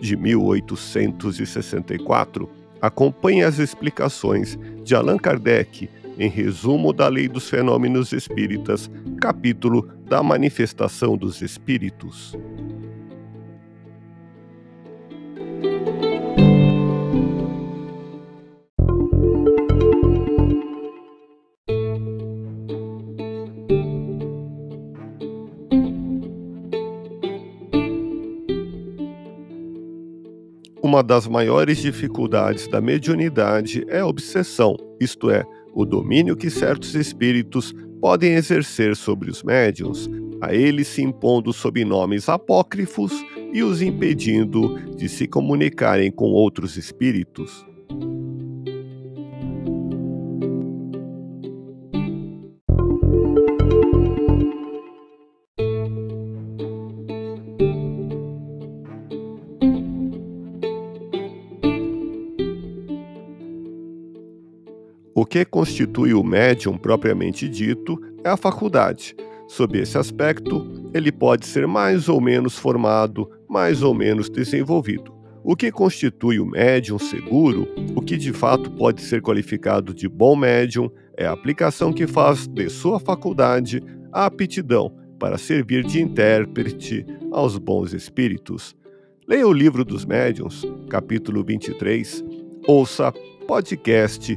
de 1864. Acompanhe as explicações de Allan Kardec em Resumo da Lei dos Fenômenos Espíritas, capítulo da Manifestação dos Espíritos. Uma das maiores dificuldades da mediunidade é a obsessão, isto é, o domínio que certos espíritos podem exercer sobre os médiuns, a eles se impondo sob nomes apócrifos e os impedindo de se comunicarem com outros espíritos. O que constitui o médium propriamente dito é a faculdade. Sob esse aspecto, ele pode ser mais ou menos formado, mais ou menos desenvolvido. O que constitui o médium seguro, o que de fato pode ser qualificado de bom médium, é a aplicação que faz de sua faculdade a aptidão para servir de intérprete aos bons espíritos. Leia o livro dos médiuns, capítulo 23, ouça podcast